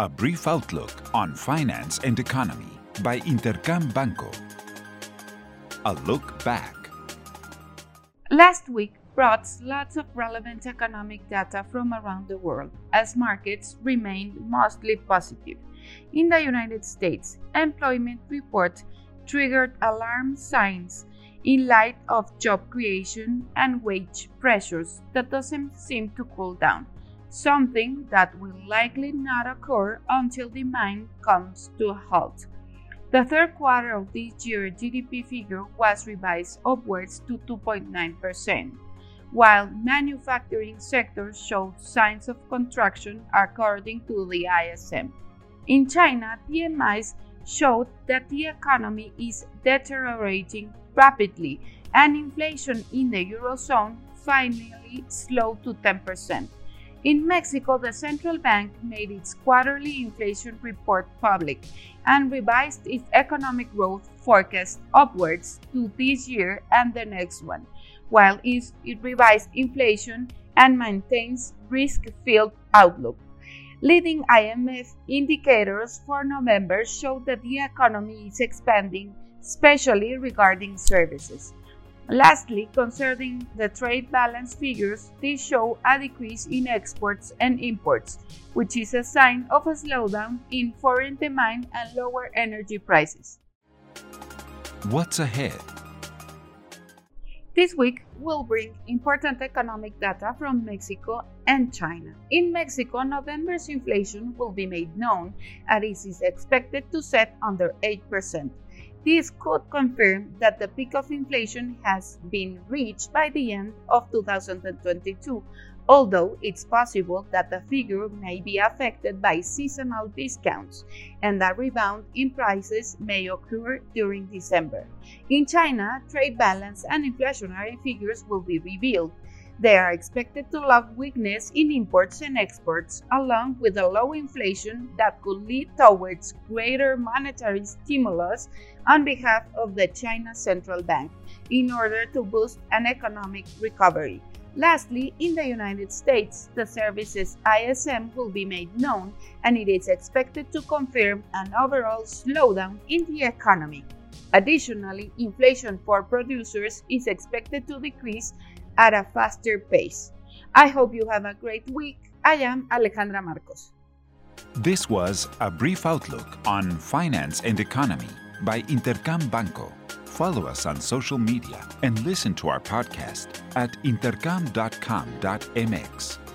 A brief outlook on finance and economy by Intercam Banco. A look back. Last week brought lots of relevant economic data from around the world as markets remained mostly positive. In the United States, employment report triggered alarm signs in light of job creation and wage pressures that doesn't seem to cool down something that will likely not occur until demand comes to a halt. The third quarter of this year GDP figure was revised upwards to 2.9%, while manufacturing sectors showed signs of contraction according to the ISM. In China, PMIs showed that the economy is deteriorating rapidly and inflation in the Eurozone finally slowed to 10%. In Mexico, the central bank made its quarterly inflation report public and revised its economic growth forecast upwards to this year and the next one, while it revised inflation and maintains risk-filled outlook. Leading IMEF indicators for November show that the economy is expanding, especially regarding services. Lastly, concerning the trade balance figures, they show a decrease in exports and imports, which is a sign of a slowdown in foreign demand and lower energy prices. What's ahead? This week will bring important economic data from Mexico and China. In Mexico, November's inflation will be made known and it is expected to set under 8%. This could confirm that the peak of inflation has been reached by the end of 2022, although it's possible that the figure may be affected by seasonal discounts and a rebound in prices may occur during December. In China, trade balance and inflationary figures will be revealed. They are expected to log weakness in imports and exports, along with a low inflation that could lead towards greater monetary stimulus on behalf of the China Central Bank in order to boost an economic recovery. Lastly, in the United States, the services ISM will be made known and it is expected to confirm an overall slowdown in the economy. Additionally, inflation for producers is expected to decrease at a faster pace. I hope you have a great week. I am Alejandra Marcos. This was a brief outlook on finance and economy by Intercam Banco. Follow us on social media and listen to our podcast at intercam.com.mx.